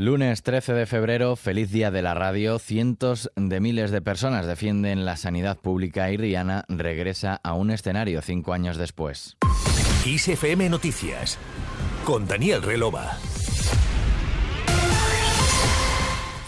Lunes 13 de febrero, feliz día de la radio. Cientos de miles de personas defienden la sanidad pública y Rihanna regresa a un escenario cinco años después. ISFM Noticias con Daniel Relova.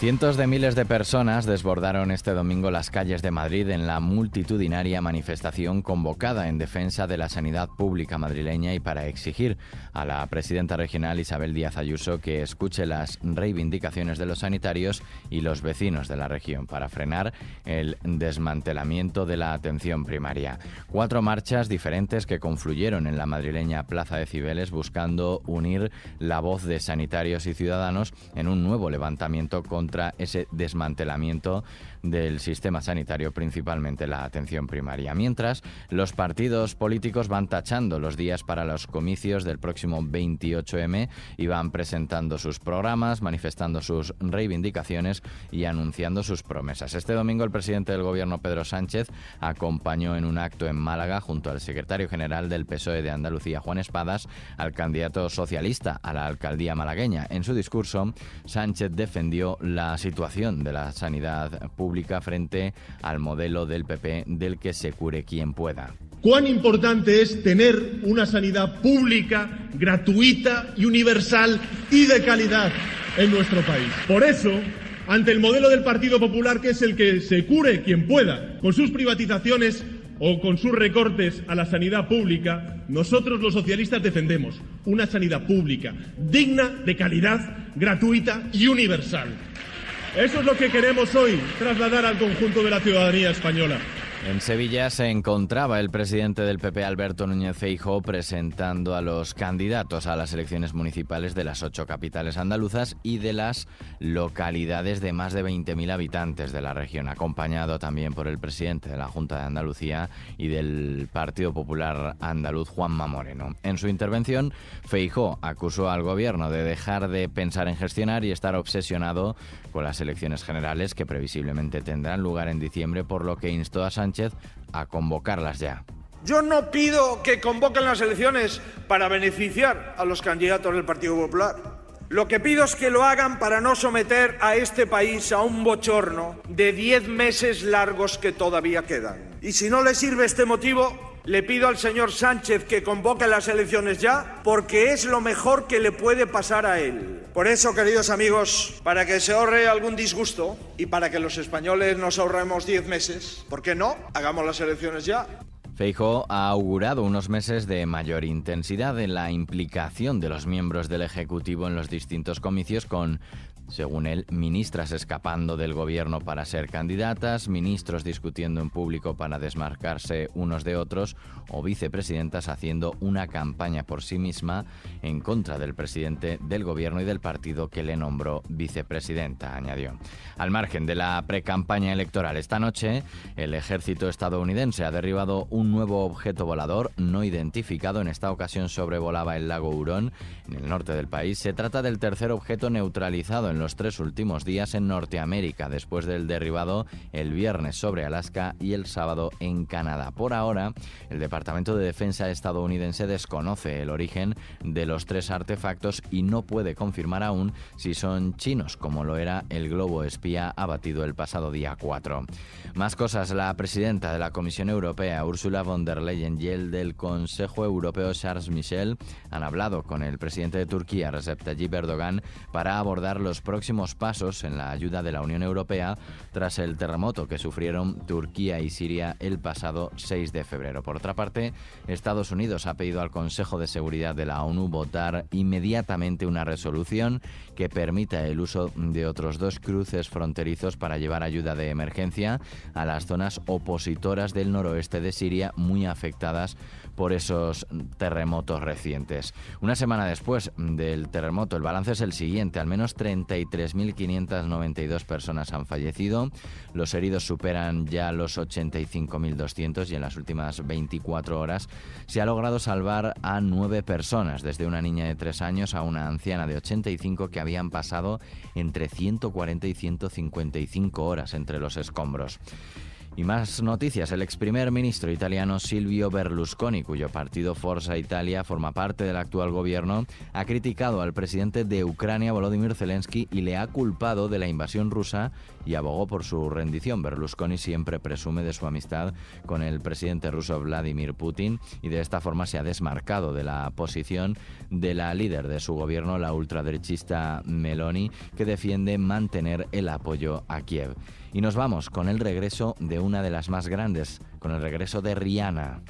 Cientos de miles de personas desbordaron este domingo las calles de Madrid en la multitudinaria manifestación convocada en defensa de la sanidad pública madrileña y para exigir a la presidenta regional Isabel Díaz Ayuso que escuche las reivindicaciones de los sanitarios y los vecinos de la región para frenar el desmantelamiento de la atención primaria. Cuatro marchas diferentes que confluyeron en la madrileña Plaza de Cibeles buscando unir la voz de sanitarios y ciudadanos en un nuevo levantamiento contra contra ese desmantelamiento del sistema sanitario, principalmente la atención primaria. Mientras, los partidos políticos van tachando los días para los comicios del próximo 28M y van presentando sus programas, manifestando sus reivindicaciones y anunciando sus promesas. Este domingo el presidente del gobierno, Pedro Sánchez, acompañó en un acto en Málaga junto al secretario general del PSOE de Andalucía, Juan Espadas, al candidato socialista a la alcaldía malagueña. En su discurso, Sánchez defendió la situación de la sanidad pública frente al modelo del PP del que se cure quien pueda. Cuán importante es tener una sanidad pública, gratuita y universal y de calidad en nuestro país. Por eso, ante el modelo del Partido Popular, que es el que se cure quien pueda, con sus privatizaciones o con sus recortes a la sanidad pública, nosotros los socialistas defendemos una sanidad pública digna, de calidad, gratuita y universal. Eso es lo que queremos hoy trasladar al conjunto de la ciudadanía española. En Sevilla se encontraba el presidente del PP, Alberto Núñez Feijóo, presentando a los candidatos a las elecciones municipales de las ocho capitales andaluzas y de las localidades de más de 20.000 habitantes de la región, acompañado también por el presidente de la Junta de Andalucía y del Partido Popular andaluz, Juanma Moreno. En su intervención, Feijóo acusó al gobierno de dejar de pensar en gestionar y estar obsesionado con las elecciones generales que previsiblemente tendrán lugar en diciembre, por lo que instó a Sánchez a convocarlas ya. Yo no pido que convoquen las elecciones para beneficiar a los candidatos del Partido Popular. Lo que pido es que lo hagan para no someter a este país a un bochorno de diez meses largos que todavía quedan. Y si no le sirve este motivo, le pido al señor Sánchez que convoque las elecciones ya, porque es lo mejor que le puede pasar a él. Por eso, queridos amigos, para que se ahorre algún disgusto y para que los españoles nos ahorremos 10 meses, ¿por qué no? Hagamos las elecciones ya. Feijo ha augurado unos meses de mayor intensidad en la implicación de los miembros del Ejecutivo en los distintos comicios con según él, ministras escapando del gobierno para ser candidatas, ministros discutiendo en público para desmarcarse unos de otros o vicepresidentas haciendo una campaña por sí misma en contra del presidente del gobierno y del partido que le nombró vicepresidenta, añadió. Al margen de la precampaña electoral esta noche, el ejército estadounidense ha derribado un nuevo objeto volador no identificado. En esta ocasión sobrevolaba el lago Hurón, en el norte del país. Se trata del tercer objeto neutralizado en los tres últimos días en Norteamérica, después del derribado el viernes sobre Alaska y el sábado en Canadá. Por ahora, el Departamento de Defensa estadounidense desconoce el origen de los tres artefactos y no puede confirmar aún si son chinos, como lo era el globo espía abatido el pasado día 4. Más cosas, la presidenta de la Comisión Europea, Ursula von der Leyen, y el del Consejo Europeo, Charles Michel, han hablado con el presidente de Turquía, Recep Tayyip Erdogan, para abordar los próximos pasos en la ayuda de la Unión Europea tras el terremoto que sufrieron Turquía y Siria el pasado 6 de febrero. Por otra parte, Estados Unidos ha pedido al Consejo de Seguridad de la ONU votar inmediatamente una resolución que permita el uso de otros dos cruces fronterizos para llevar ayuda de emergencia a las zonas opositoras del noroeste de Siria muy afectadas por esos terremotos recientes. Una semana después del terremoto, el balance es el siguiente. Al menos 33.592 personas han fallecido. Los heridos superan ya los 85.200 y en las últimas 24 horas se ha logrado salvar a nueve personas, desde una niña de 3 años a una anciana de 85 que habían pasado entre 140 y 155 horas entre los escombros. Y más noticias. El ex primer ministro italiano Silvio Berlusconi, cuyo partido Forza Italia forma parte del actual gobierno, ha criticado al presidente de Ucrania, Volodymyr Zelensky, y le ha culpado de la invasión rusa y abogó por su rendición. Berlusconi siempre presume de su amistad con el presidente ruso Vladimir Putin y de esta forma se ha desmarcado de la posición de la líder de su gobierno, la ultraderechista Meloni, que defiende mantener el apoyo a Kiev. Y nos vamos con el regreso de una de las más grandes, con el regreso de Rihanna.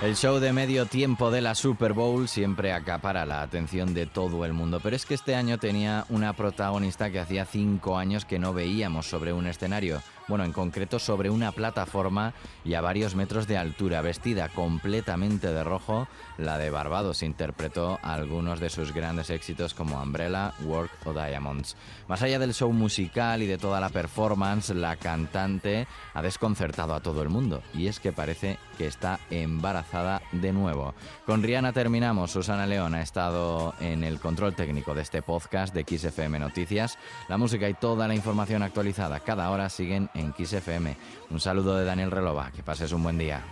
El show de medio tiempo de la Super Bowl siempre acapara la atención de todo el mundo, pero es que este año tenía una protagonista que hacía cinco años que no veíamos sobre un escenario bueno, en concreto sobre una plataforma y a varios metros de altura, vestida completamente de rojo, la de Barbados interpretó algunos de sus grandes éxitos como Umbrella, Work o Diamonds. Más allá del show musical y de toda la performance, la cantante ha desconcertado a todo el mundo y es que parece que está embarazada de nuevo. Con Rihanna terminamos. Susana León ha estado en el control técnico de este podcast de XFM Noticias. La música y toda la información actualizada cada hora siguen en Kiss FM. Un saludo de Daniel Relova, que pases un buen día.